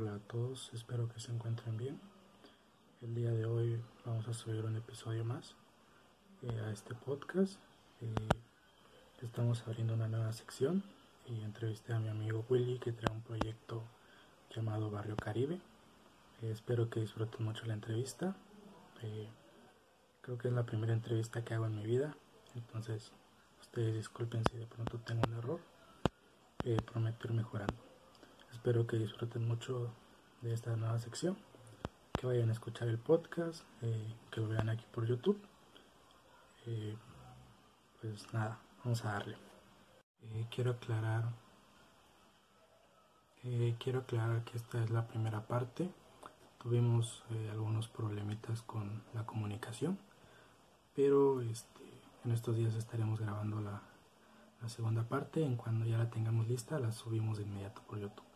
Hola a todos, espero que se encuentren bien. El día de hoy vamos a subir un episodio más eh, a este podcast. Eh, estamos abriendo una nueva sección y entrevisté a mi amigo Willy que trae un proyecto llamado Barrio Caribe. Eh, espero que disfruten mucho la entrevista. creo que es la primera entrevista que hago en mi vida, entonces ustedes disculpen si de pronto tengo un error. prometo ir mejorando. Espero que disfruten mucho de esta nueva sección, que vayan a escuchar el podcast, eh, que lo vean aquí por YouTube. Eh, pues nada, vamos a darle. Eh, quiero aclarar, quiero aclarar que esta es la primera parte. Tuvimos algunos problemitas con la comunicación, pero este, en estos días estaremos grabando la, la segunda parte. En cuando ya la tengamos lista, la subimos de inmediato por YouTube.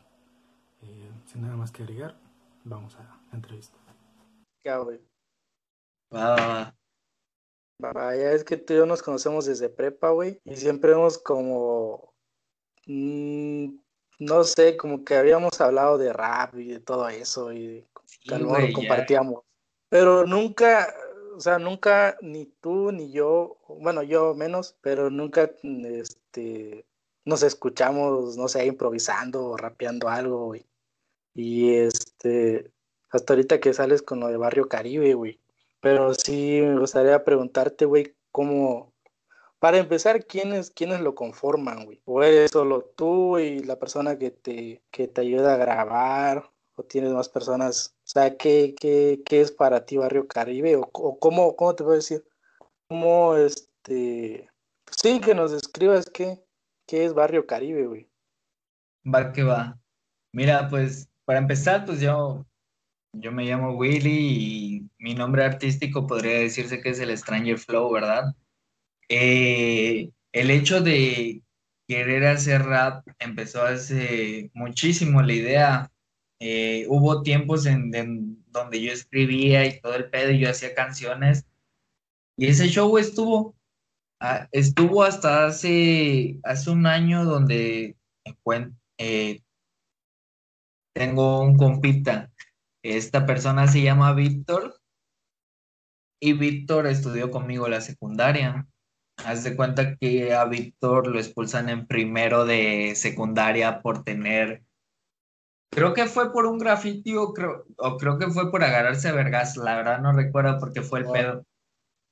Eh, sin nada más que agregar, vamos a la entrevista. Ya, güey. Va, Vaya, es que tú y yo nos conocemos desde prepa, güey, y siempre hemos como, mm, no sé, como que habíamos hablado de rap y de todo eso, y sí, compartíamos. Pero nunca, o sea, nunca, ni tú ni yo, bueno, yo menos, pero nunca, este, nos escuchamos, no sé, improvisando o rapeando algo, güey. Y este, hasta ahorita que sales con lo de Barrio Caribe, güey. Pero sí me gustaría preguntarte, güey, cómo, para empezar, ¿quiénes, quiénes lo conforman, güey? ¿O eres solo tú y la persona que te, que te ayuda a grabar? ¿O tienes más personas? O sea, ¿qué, qué, qué es para ti Barrio Caribe? ¿O, cómo, cómo te puedo decir? ¿Cómo, este... Sí, que nos describas qué, qué es Barrio Caribe, güey. Va que va. Mira, pues para empezar, pues yo, yo me llamo Willy y mi nombre artístico podría decirse que es el Stranger Flow, ¿verdad? Eh, el hecho de querer hacer rap empezó hace muchísimo la idea. Eh, hubo tiempos en, donde yo escribía y todo el pedo y yo hacía canciones. Y ese show estuvo, estuvo hasta hace, hace un año donde eh, tengo un compita. Esta persona se llama Víctor y Víctor estudió conmigo la secundaria. Haz de cuenta que a Víctor lo expulsan en primero de secundaria por tener, creo que fue por un grafiti o creo, o creo que fue por agarrarse a vergas, la verdad no recuerdo porque fue el pedo.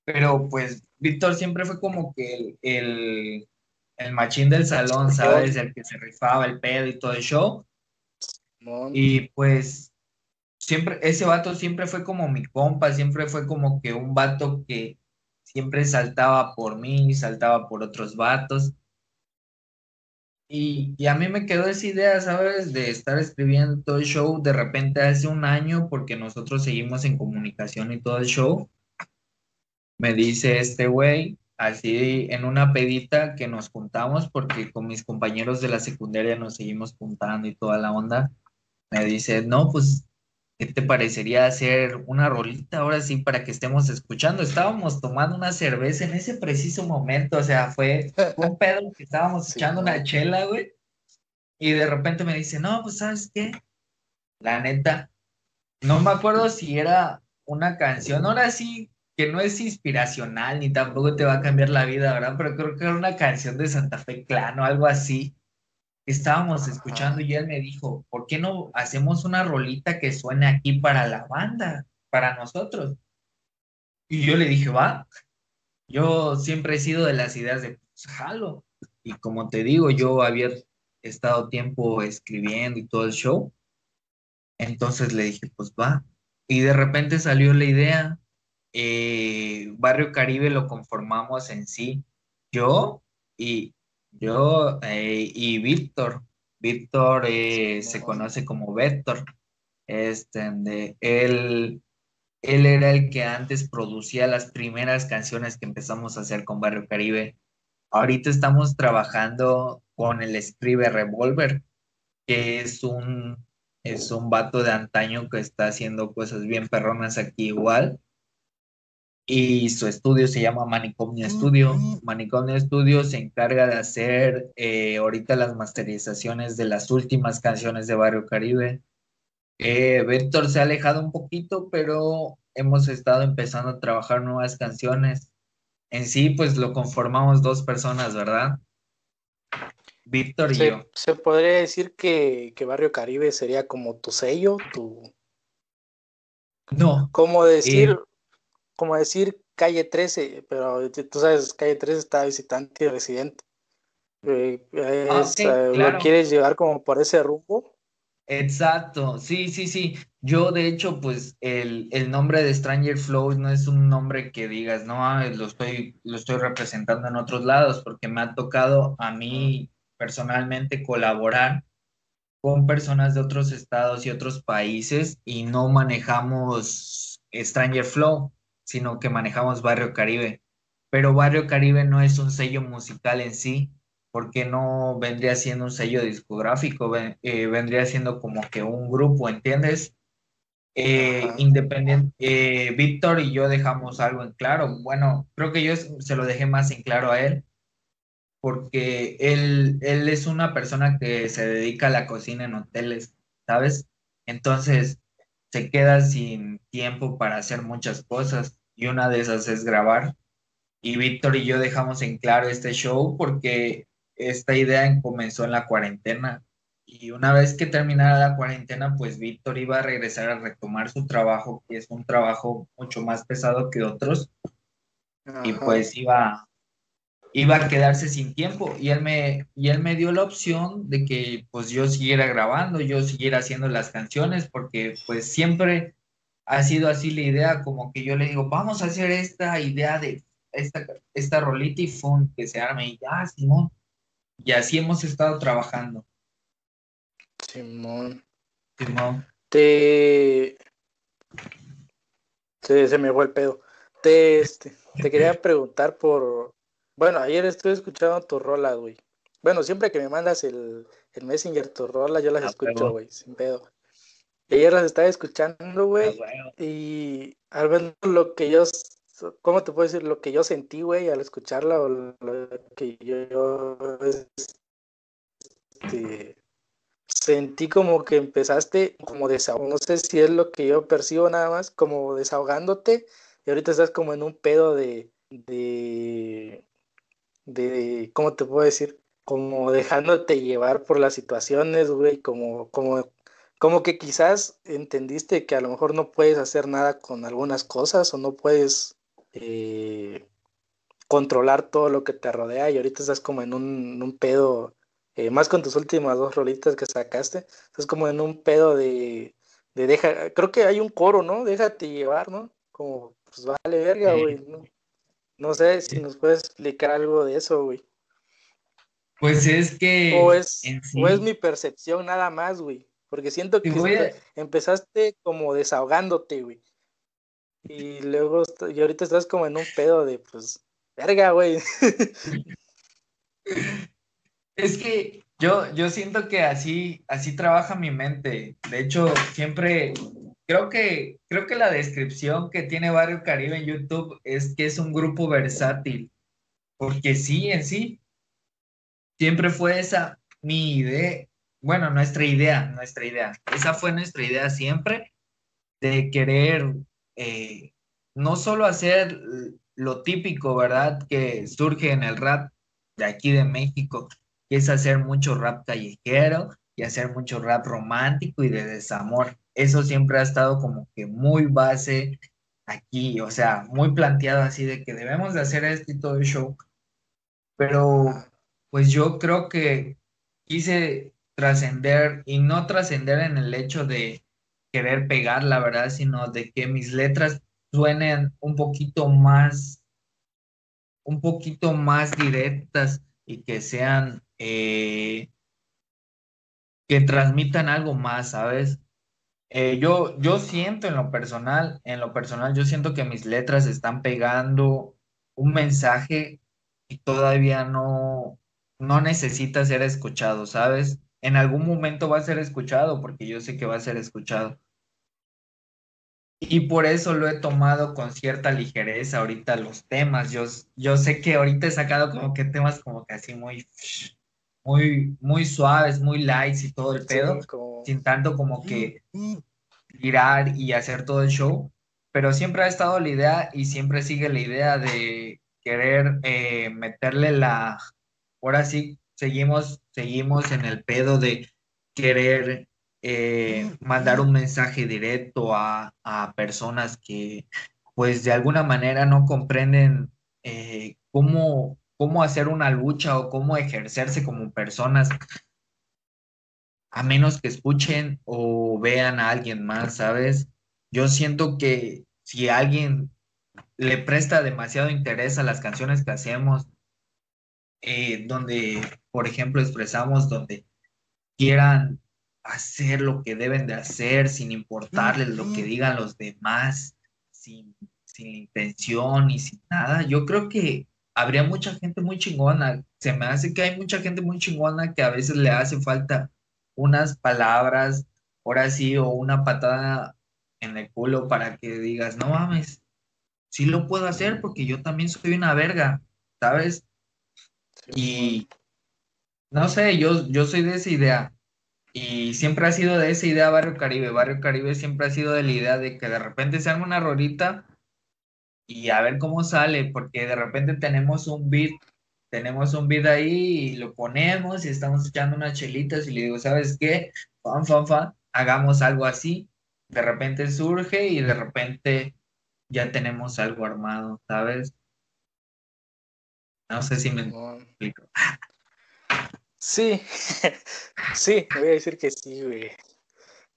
Pero pues Víctor siempre fue como que el, el, el machín del salón, ¿sabes? El que se rifaba el pedo y todo el show. Y pues siempre, ese vato siempre fue como mi compa, siempre fue como que un vato que siempre saltaba por mí, saltaba por otros vatos. Y, y, a mí me quedó esa idea, ¿sabes? De estar escribiendo todo el show de repente hace un año, porque nosotros seguimos en comunicación y todo el show. Me dice este güey, así en una pedita que nos juntamos, porque con mis compañeros de la secundaria nos seguimos juntando y toda la onda me dice, no, pues, ¿qué te parecería hacer una rolita ahora sí para que estemos escuchando? Estábamos tomando una cerveza en ese preciso momento, o sea, fue un pedo que estábamos echando una chela, güey. Y de repente me dice, no, pues, ¿sabes qué? La neta, no me acuerdo si era una canción, ahora sí que no es inspiracional ni tampoco te va a cambiar la vida, ¿verdad? Pero creo que era una canción de Santa Fe Clan o algo así estábamos escuchando y él me dijo, ¿por qué no hacemos una rolita que suene aquí para la banda, para nosotros? Y yo le dije, va, yo siempre he sido de las ideas de, pues, jalo. Y como te digo, yo había estado tiempo escribiendo y todo el show. Entonces le dije, pues va. Y de repente salió la idea. Eh, Barrio Caribe lo conformamos en sí. Yo y, yo eh, y Víctor. Víctor eh, se conoce como Víctor. Este, de, él, él era el que antes producía las primeras canciones que empezamos a hacer con Barrio Caribe. Ahorita estamos trabajando con el Escribe Revolver, que es un, es un vato de antaño que está haciendo cosas bien perronas aquí igual y su estudio se llama Manicomio Studio. Manicomio Studio se encarga de hacer eh, ahorita las masterizaciones de las últimas canciones de Barrio Caribe. Eh, Víctor se ha alejado un poquito, pero hemos estado empezando a trabajar nuevas canciones. En sí, pues lo conformamos dos personas, ¿verdad? Víctor y yo. Se podría decir que, Barrio Caribe sería como tu sello, tu... No. Como decir, eh, como decir calle 13, pero tú sabes, calle 13 está visitante y residente. Eh, ah, eh, ¿Lo quieres llevar como por ese rumbo? Exacto, sí, sí, sí. Yo, de hecho, pues el, el, nombre de Stranger Flow no es un nombre que digas, no, lo estoy, lo estoy representando en otros lados, porque me ha tocado a mí personalmente colaborar con personas de otros estados y otros países y no manejamos Stranger Flow, sino que manejamos Barrio Caribe. Pero Barrio Caribe no es un sello musical en sí, porque no vendría siendo un sello discográfico, eh, vendría siendo como que un grupo, ¿entiendes? Eh, independiente, eh, Víctor y yo dejamos algo en claro. Bueno, creo que yo se lo dejé más en claro a él, porque él, él es una persona que se dedica a la cocina en hoteles, ¿sabes? Entonces se queda sin tiempo para hacer muchas cosas y una de esas es grabar. Y Víctor y yo dejamos en claro este show porque esta idea comenzó en la cuarentena y una vez que terminara la cuarentena, pues Víctor iba a regresar a retomar su trabajo, que es un trabajo mucho más pesado que otros, y pues iba, iba a quedarse sin tiempo. Y él, me, y él me dio la opción de que pues yo siguiera grabando, yo siguiera haciendo las canciones, porque pues siempre ha sido así la idea, como que yo le digo, vamos a hacer esta idea de esta, esta rolita y fun que se arme, y ya, Simón y así hemos estado trabajando. Simón. Simón. Te. Se, me fue el pedo. Te, este, te quería preguntar por. Bueno, ayer estuve escuchando tu rola, güey. Bueno, siempre que me mandas el, el Messenger, tu rola, yo las ah, escucho, güey, sin pedo. Ayer las estaba escuchando, güey. Ah, y al ver lo que yo ¿cómo te puedo decir? Lo que yo sentí, güey, al escucharla o lo que yo, este, sentí como que empezaste como desahogando, no sé si es lo que yo percibo nada más, como desahogándote y ahorita estás como en un pedo de, de, de, ¿cómo te puedo decir? Como dejándote llevar por las situaciones, güey, como, como como que quizás entendiste que a lo mejor no puedes hacer nada con algunas cosas o no puedes eh, controlar todo lo que te rodea y ahorita estás como en un, pedo, eh, más con tus últimas dos rolitas que sacaste, estás como en un pedo de, de deja, creo que hay un coro, ¿no? Déjate llevar, ¿no? Como, pues vale verga, güey, ¿no? sé si nos puedes explicar algo de eso, güey. Pues es que... O es, es mi percepción nada más, güey. Porque siento que empezaste como desahogándote, güey. Y luego, y ahorita estás como en un pedo de, pues, verga, güey. Es que yo, yo siento que así, así trabaja mi mente. De hecho, siempre creo que, creo que la descripción que tiene Barrio Caribe en YouTube es que es un grupo versátil. Porque sí, en sí, siempre fue esa mi idea. Bueno, nuestra idea, nuestra idea. Esa fue nuestra idea siempre de querer eh, no solo hacer lo típico, ¿verdad? Que surge en el rap de aquí de México, que es hacer mucho rap callejero y hacer mucho rap romántico y de desamor. Eso siempre ha estado como que muy base aquí, o sea, muy planteado así de que debemos de hacer esto y todo el show. Pero pues yo creo que quise trascender y no trascender en el hecho de querer pegar, la verdad, sino de que mis letras suenen un poquito más, un poquito más directas y que sean, eh, que transmitan algo más, ¿sabes? Eh, yo, yo siento en lo personal, en lo personal, yo siento que mis letras están pegando un mensaje y todavía no, no necesita ser escuchado, ¿sabes? En algún momento va a ser escuchado, porque yo sé que va a ser escuchado. Y por eso lo he tomado con cierta ligereza ahorita los temas. Yo, yo sé que ahorita he sacado como que temas como que así muy, muy, muy suaves, muy lights y todo el pedo, sin tanto como que tirar y hacer todo el show, pero siempre ha estado la idea y siempre sigue la idea de querer eh, meterle la, ahora sí, seguimos, seguimos en el pedo de querer eh, mandar un mensaje directo a, personas que pues de alguna manera no comprenden eh, cómo, cómo hacer una lucha o cómo ejercerse como personas a menos que escuchen o vean a alguien más, ¿sabes? Yo siento que si alguien le presta demasiado interés a las canciones que hacemos, eh, donde, por ejemplo, expresamos donde quieran hacer lo que deben de hacer sin importarles lo que digan los demás, sin, sin intención y sin nada, yo creo que habría mucha gente muy chingona. Se me hace que hay mucha gente muy chingona que a veces le hace falta unas palabras, ahora sí, o una patada en el culo para que digas, no mames, sí lo puedo hacer porque yo también soy una verga, ¿sabes? Y no sé, yo, yo soy de esa idea. Y siempre ha sido de esa idea Barrio Caribe. Barrio Caribe siempre ha sido de la idea de que de repente se haga una rolita y a ver cómo sale, porque de repente tenemos un beat tenemos un beat ahí y lo ponemos y estamos echando unas chelitas y le digo, ¿sabes qué? Fan, fan, fan, hagamos algo así. De repente surge y de repente ya tenemos algo armado, ¿sabes? No sé si me explico. Sí, sí, voy a decir que sí, güey.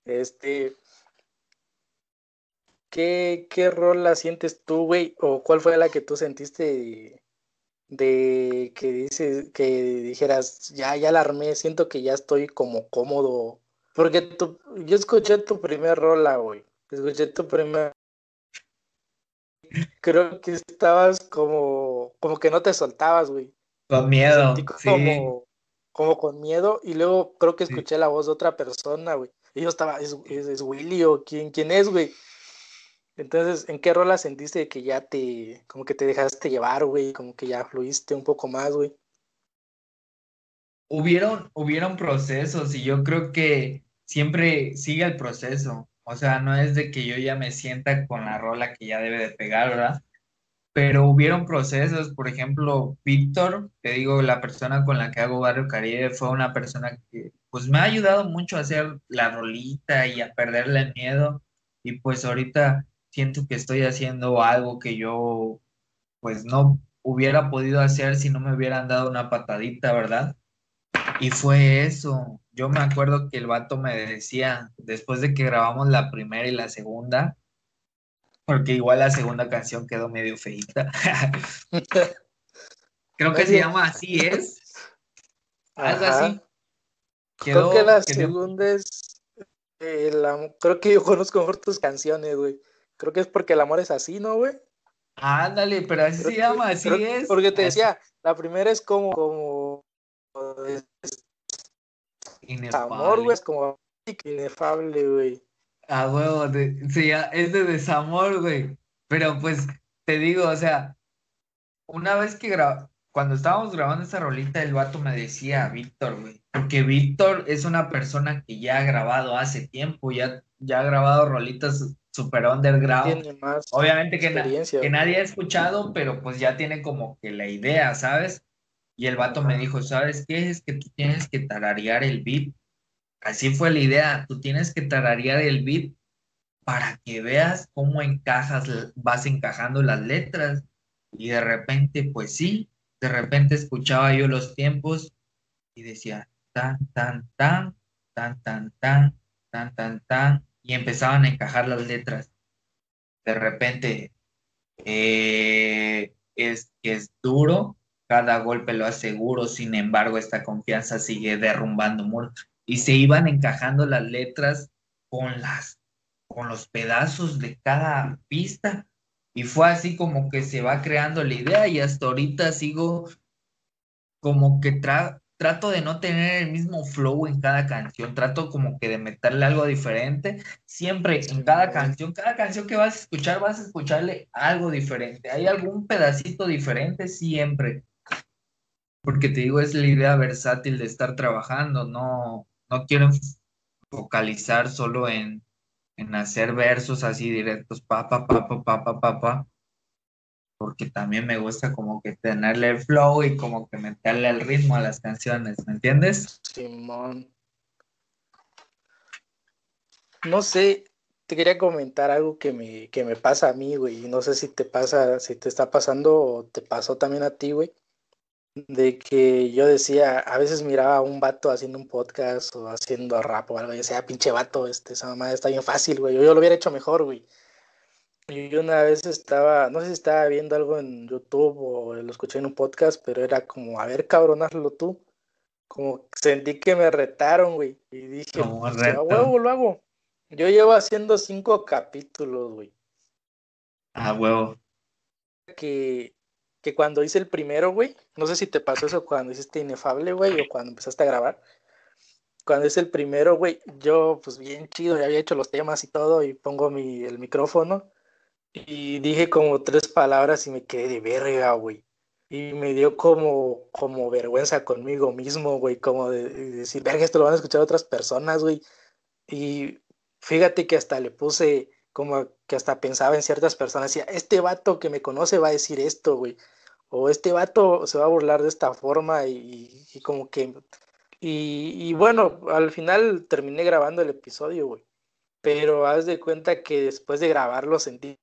Este, ¿qué, qué rol la sientes tú, güey? ¿O cuál fue la que tú sentiste de que dices, que dijeras, ya, ya la armé, siento que ya estoy como cómodo. Porque tu, yo escuché tu primer rola, güey. Escuché tu primer. Creo que estabas como, como que no te soltabas, güey. Con miedo. como, como con miedo. Y luego creo que escuché la voz de otra persona, güey. Y yo estaba, es, es, Willy o quién, quién es, güey. Entonces, ¿en qué rola sentiste que ya te, como que te dejaste llevar, güey? Como que ya fluiste un poco más, güey. Hubieron, hubieron procesos y yo creo que siempre sigue el proceso. O sea, no es de que yo ya me sienta con la rola que ya debe de pegar, ¿verdad? Pero hubieron procesos, por ejemplo, Víctor, te digo, la persona con la que hago Barrio Caribe fue una persona que pues me ha ayudado mucho a hacer la rolita y a perderle el miedo. Y pues ahorita siento que estoy haciendo algo que yo pues no hubiera podido hacer si no me hubieran dado una patadita, ¿verdad? Y fue eso. Yo me acuerdo que el vato me decía, después de que grabamos la primera y la segunda, porque igual la segunda canción quedó medio feita. Creo que se llama Así es. Algo así. creo que la segunda es. Eh, creo que yo conozco mejor tus canciones, güey. Creo que es porque el amor es así, ¿no, güey? Ándale, pero así se llama, así es. Porque te decía, la primera es como, como inefable. amor, güey, es como inefable, güey. Ah, huevo, sí, es de desamor, güey. Pero pues, te digo, o sea, una vez que grabamos, cuando estábamos grabando esa rolita, el vato me decía, Víctor, güey, porque Víctor es una persona que ya ha grabado hace tiempo, ya, ya ha grabado rolitas super underground. Obviamente que, que, nadie ha escuchado, pero pues ya tiene como que la idea, ¿sabes? Y el vato me dijo, ¿sabes qué? Es que tú tienes que tararear el beat. Así fue la idea, tú tienes que tararear el beat para que veas cómo encajas, vas encajando las letras. Y de repente, pues sí, de repente escuchaba yo los tiempos y decía, tan, tan, tan, tan, tan, tan, tan, tan, tan, y empezaban a encajar las letras. De repente, eh, es que es duro, cada golpe lo aseguro, sin embargo, esta confianza sigue derrumbando muros. Y se iban encajando las letras con las con los pedazos de cada pista. Y fue así como que se va creando la idea y hasta ahorita sigo como que tra trato de no tener el mismo flow en cada canción, trato como que de meterle algo diferente, siempre en cada canción, cada canción que vas a escuchar vas a escucharle algo diferente, hay algún pedacito diferente siempre, porque te digo, es la idea versátil de estar trabajando, no, no quiero focalizar solo en, en hacer versos así directos, pa, pa, pa, pa, pa, porque también me gusta como que tenerle el flow y como que meterle el ritmo a las canciones, ¿me entiendes? Simón. No sé, te quería comentar algo que me, que me pasa a mí, güey. No sé si te pasa, si te está pasando o te pasó también a ti, güey. De que yo decía, a veces miraba a un vato haciendo un podcast o haciendo rap o algo, y decía, ah, pinche vato, este, esa mamá está bien fácil, güey. Yo, yo lo hubiera hecho mejor, güey. Y yo una vez estaba, no sé si estaba viendo algo en YouTube o lo escuché en un podcast, pero era como, a ver, cabrón, hazlo tú. Como sentí que me retaron, güey. Y dije, a huevo, lo hago. Yo llevo haciendo cinco capítulos, güey. Ah, huevo. Que, que cuando hice el primero, güey, no sé si te pasó eso cuando hiciste Inefable, güey, o cuando empezaste a grabar. Cuando hice el primero, güey, yo, pues bien chido, ya había hecho los temas y todo, y pongo mi, el micrófono, y dije como tres palabras y me quedé de verga, güey. Y me dio como, como vergüenza conmigo mismo, güey, como de, de decir, verga, esto lo van a escuchar otras personas, güey. Y Fíjate que hasta le puse como que hasta pensaba en ciertas personas, decía, este vato que me conoce va a decir esto, güey, o este vato se va a burlar de esta forma y, como que... Y, bueno, al final terminé grabando el episodio, güey, pero haz de cuenta que después de grabarlo sentí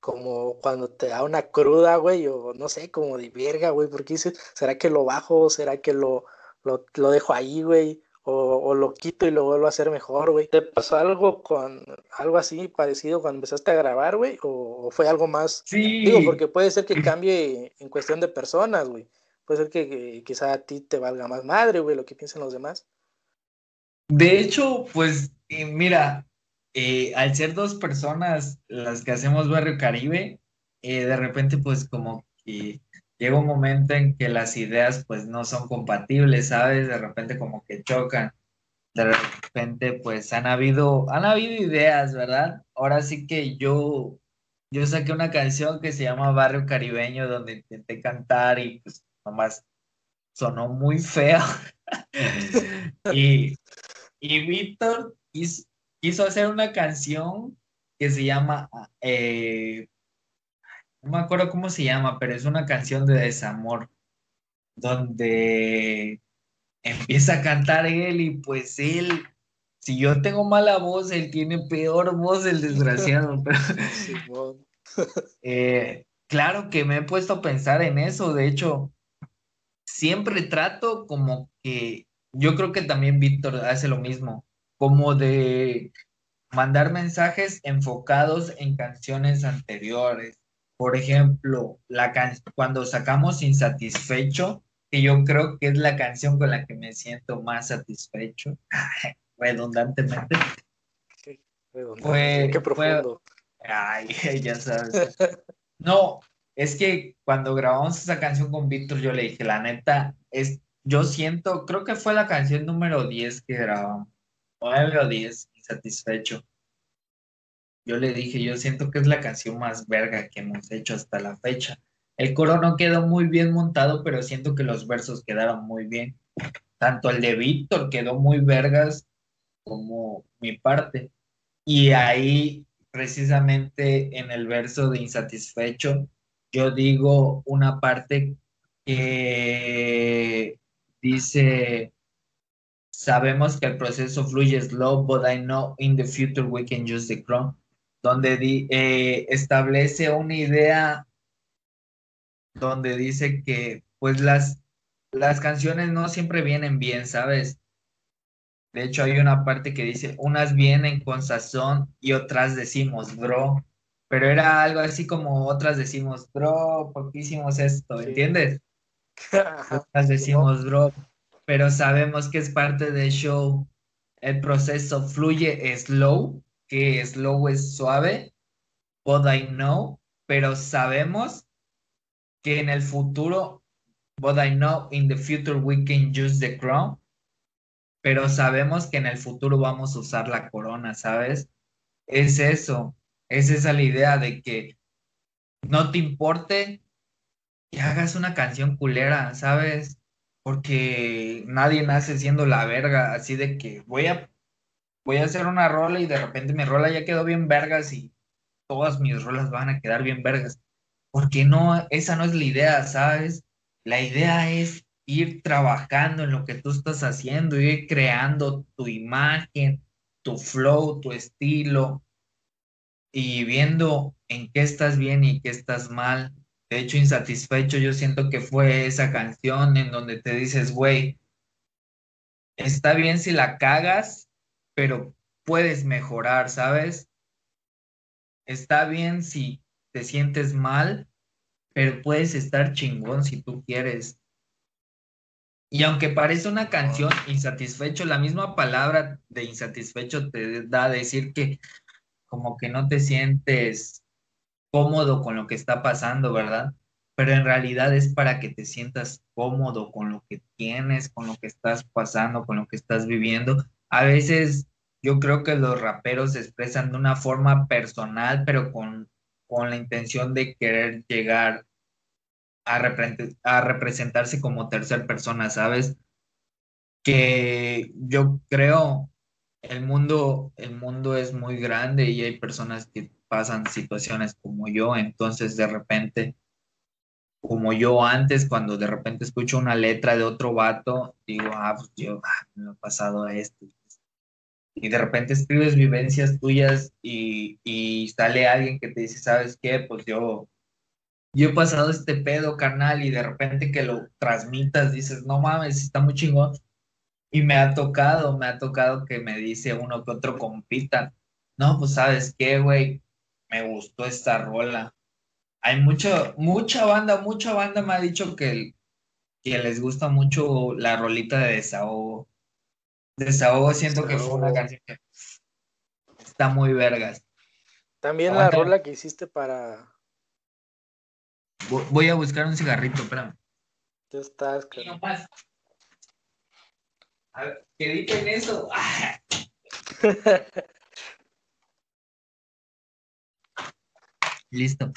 como, cuando te da una cruda, güey, o no sé, como de verga, güey, porque dices, ¿será que lo bajo? ¿Será que lo, lo dejo ahí, güey? O, lo quito y lo vuelvo a hacer mejor, güey. ¿Te pasó algo con algo así parecido cuando empezaste a grabar, güey? ¿O, fue algo más? Sí. Digo, porque puede ser que cambie en cuestión de personas, güey. Puede ser que, quizá a ti te valga más madre, güey, lo que piensen los demás. De hecho, pues, eh, mira, eh, al ser dos personas las que hacemos Barrio Caribe, eh, de repente, pues, como que llega un momento en que las ideas pues no son compatibles, ¿sabes? De repente como que chocan. De repente pues han habido, han habido ideas, ¿verdad? Ahora sí que yo, yo saqué una canción que se llama Barrio Caribeño donde intenté cantar y pues nomás sonó muy feo. y, y Víctor quiso, hacer una canción que se llama eh, no me acuerdo cómo se llama, pero es una canción de desamor, donde empieza a cantar él y pues él, si yo tengo mala voz, él tiene peor voz, el desgraciado. Eh, claro que me he puesto a pensar en eso, de hecho, siempre trato como que, yo creo que también Víctor hace lo mismo, como de mandar mensajes enfocados en canciones anteriores por ejemplo, la cuando sacamos Insatisfecho, que yo creo que es la canción con la que me siento más satisfecho, redundantemente. Fue, Qué profundo. ay, ya sabes. No, es que cuando grabamos esa canción con Víctor, yo le dije, la neta, es, yo siento, creo que fue la canción número 10 que grabamos, 9 o 10, Insatisfecho yo le dije, yo siento que es la canción más verga que hemos hecho hasta la fecha. El coro no quedó muy bien montado, pero siento que los versos quedaron muy bien. Tanto el de Víctor quedó muy vergas como mi parte. Y ahí, precisamente en el verso de Insatisfecho, yo digo una parte que dice, sabemos que el proceso fluye slow, but I know in the future we can use the crown donde eh, establece una idea donde dice que pues las, las canciones no siempre vienen bien, ¿sabes? De hecho, hay una parte que dice, unas vienen con sazón y otras decimos, bro. Pero era algo así como otras decimos, bro, ¿por qué hicimos esto? ¿Entiendes? otras decimos, bro, pero sabemos que es parte del show. El proceso fluye slow que slow es suave, but I know, pero sabemos que en el futuro, but I know in the future we can use the crown, pero sabemos que en el futuro vamos a usar la corona, ¿sabes? Es eso, es esa la idea de que no te importe que hagas una canción culera, ¿sabes? Porque nadie nace siendo la verga, así de que voy a voy a hacer una rola y de repente mi rola ya quedó bien vergas y todas mis rolas van a quedar bien vergas. Porque no, esa no es la idea, ¿sabes? La idea es ir trabajando en lo que tú estás haciendo, ir creando tu imagen, tu flow, tu estilo y viendo en qué estás bien y qué estás mal. De hecho, insatisfecho, yo siento que fue esa canción en donde te dices, güey, está bien si la cagas, pero puedes mejorar, ¿sabes? Está bien si te sientes mal, pero puedes estar chingón si tú quieres. Y aunque parece una canción insatisfecho, la misma palabra de insatisfecho te da a decir que como que no te sientes cómodo con lo que está pasando, ¿verdad? Pero en realidad es para que te sientas cómodo con lo que tienes, con lo que estás pasando, con lo que estás viviendo. A veces yo creo que los raperos se expresan de una forma personal, pero con, con la intención de querer llegar a, representarse como tercera persona, ¿sabes? Que yo creo el mundo, el mundo es muy grande y hay personas que pasan situaciones como yo, entonces de repente, como yo antes, cuando de repente escucho una letra de otro vato, digo, ah, pues yo ah, me ha pasado esto. Y de repente escribes vivencias tuyas y, y sale alguien que te dice, ¿sabes qué? Pues yo yo he pasado este pedo, carnal, y de repente que lo transmitas, dices, no mames, está muy chingón. Y me ha tocado, me ha tocado que me dice uno que otro compita, no, pues sabes qué, güey, me gustó esta rola. Hay mucho, mucha banda, mucha banda me ha dicho que, que les gusta mucho la rolita de desahogo. Desahogo siento que fue una canción que está muy vergas. También la rola que hiciste para, Voy a buscar un cigarrito, espérame. Ya estás, claro. A ver, ¿qué dicen eso? Listo.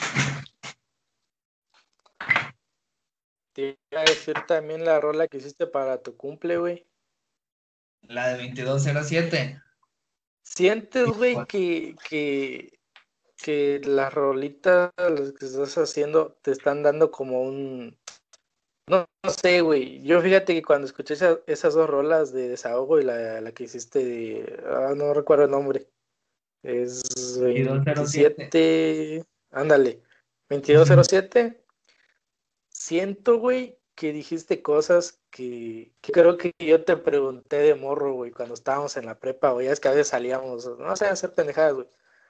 Te iba a decir también la rola que hiciste para tu cumple, güey. La de 2207. ¿Sientes, güey, que, que que las rolitas que estás haciendo te están dando como un... No, sé, güey. Yo fíjate que cuando escuché esas dos rolas de desahogo y la, la que hiciste de... Ah, no recuerdo el nombre. Es 27... Ándale. 2207. Siento, güey, que dijiste cosas que, que, creo que yo te pregunté de morro, güey, cuando estábamos en la prepa, güey. Es que a veces salíamos, no sé, a hacer pendejadas, güey.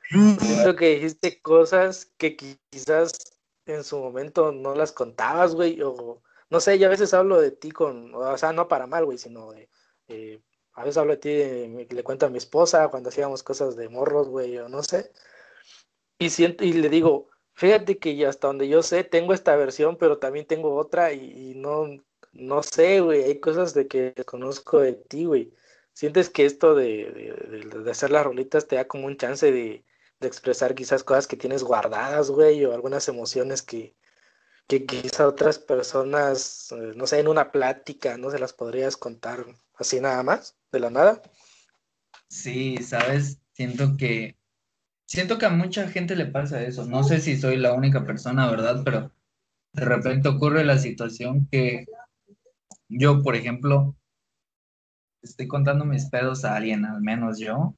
Siento que dijiste cosas que quizás en su momento no las contabas, güey, o no sé, yo a veces hablo de ti con, o sea, no para mal, güey, sino de, eh, a veces hablo de ti, le cuento a mi esposa cuando hacíamos cosas de morros, güey, o no sé, y siento, y le digo, fíjate que ya hasta donde yo sé, tengo esta versión, pero también tengo otra, y, no, no sé, güey, hay cosas de que conozco de ti, güey. ¿Sientes que esto de, de hacer las rolitas te da como un chance de, de expresar quizás cosas que tienes guardadas, güey, o algunas emociones que, que quizás otras personas, eh, no sé, en una plática, no se las podrías contar así nada más, de la nada. Sí, sabes, siento que siento que a mucha gente le pasa eso. No sé si soy la única persona, ¿verdad? Pero de repente ocurre la situación que yo, por ejemplo, estoy contando mis pedos a alguien, al menos yo,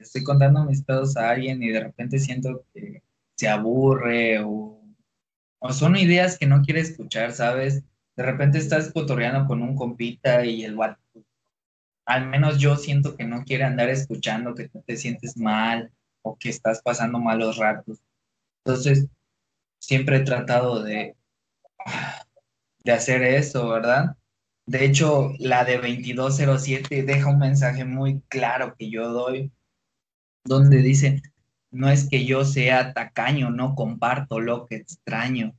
estoy contando mis pedos a alguien y de repente siento que se aburre o, son ideas que no quiere escuchar, ¿sabes? De repente estás cotorreando con un compita y el vato, al menos yo siento que no quiere andar escuchando, que te sientes mal o que estás pasando malos ratos. Entonces, siempre he tratado de, de hacer eso, ¿verdad? De hecho, la de 2207 deja un mensaje muy claro que yo doy donde dice, no es que yo sea tacaño, no comparto lo que extraño.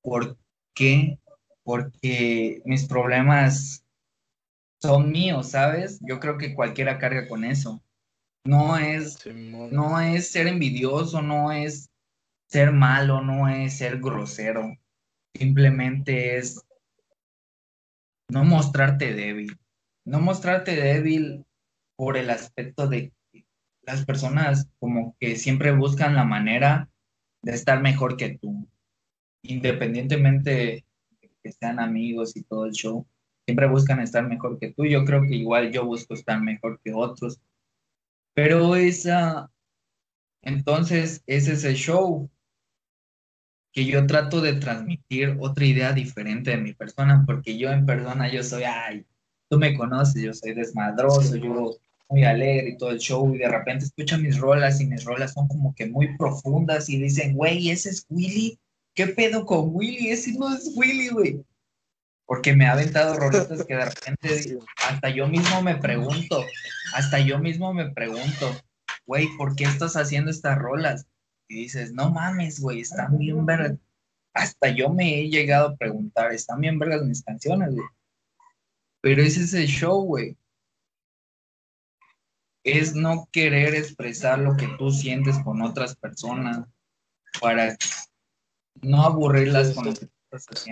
¿Por qué? Porque mis problemas son míos, ¿sabes? Yo creo que cualquiera carga con eso. No es, no es ser envidioso, no es ser malo, no es ser grosero. Simplemente es no mostrarte débil. No mostrarte débil por el aspecto de que las personas como que siempre buscan la manera de estar mejor que tú, independientemente de que sean amigos y todo el show, siempre buscan estar mejor que tú. Yo creo que igual yo busco estar mejor que otros, pero esa, entonces es ese show que yo trato de transmitir otra idea diferente de mi persona, porque yo en persona yo soy, ay, tú me conoces, yo soy desmadroso, yo muy alegre y todo el show, y de repente escucho mis rolas y mis rolas son como que muy profundas y dicen, güey, ese es Willy, ¿qué pedo con Willy? Ese no es Willy, güey. Porque me ha aventado rolitas que de repente hasta yo mismo me pregunto, hasta yo mismo me pregunto, güey, ¿por qué estás haciendo estas rolas? Y dices, no mames, güey, están bien vergas. Hasta yo me he llegado a preguntar, están bien vergas mis canciones, güey. Pero ese es el show, güey. Es no querer expresar lo que tú sientes con otras personas para no aburrirlas con lo que tú estás haciendo.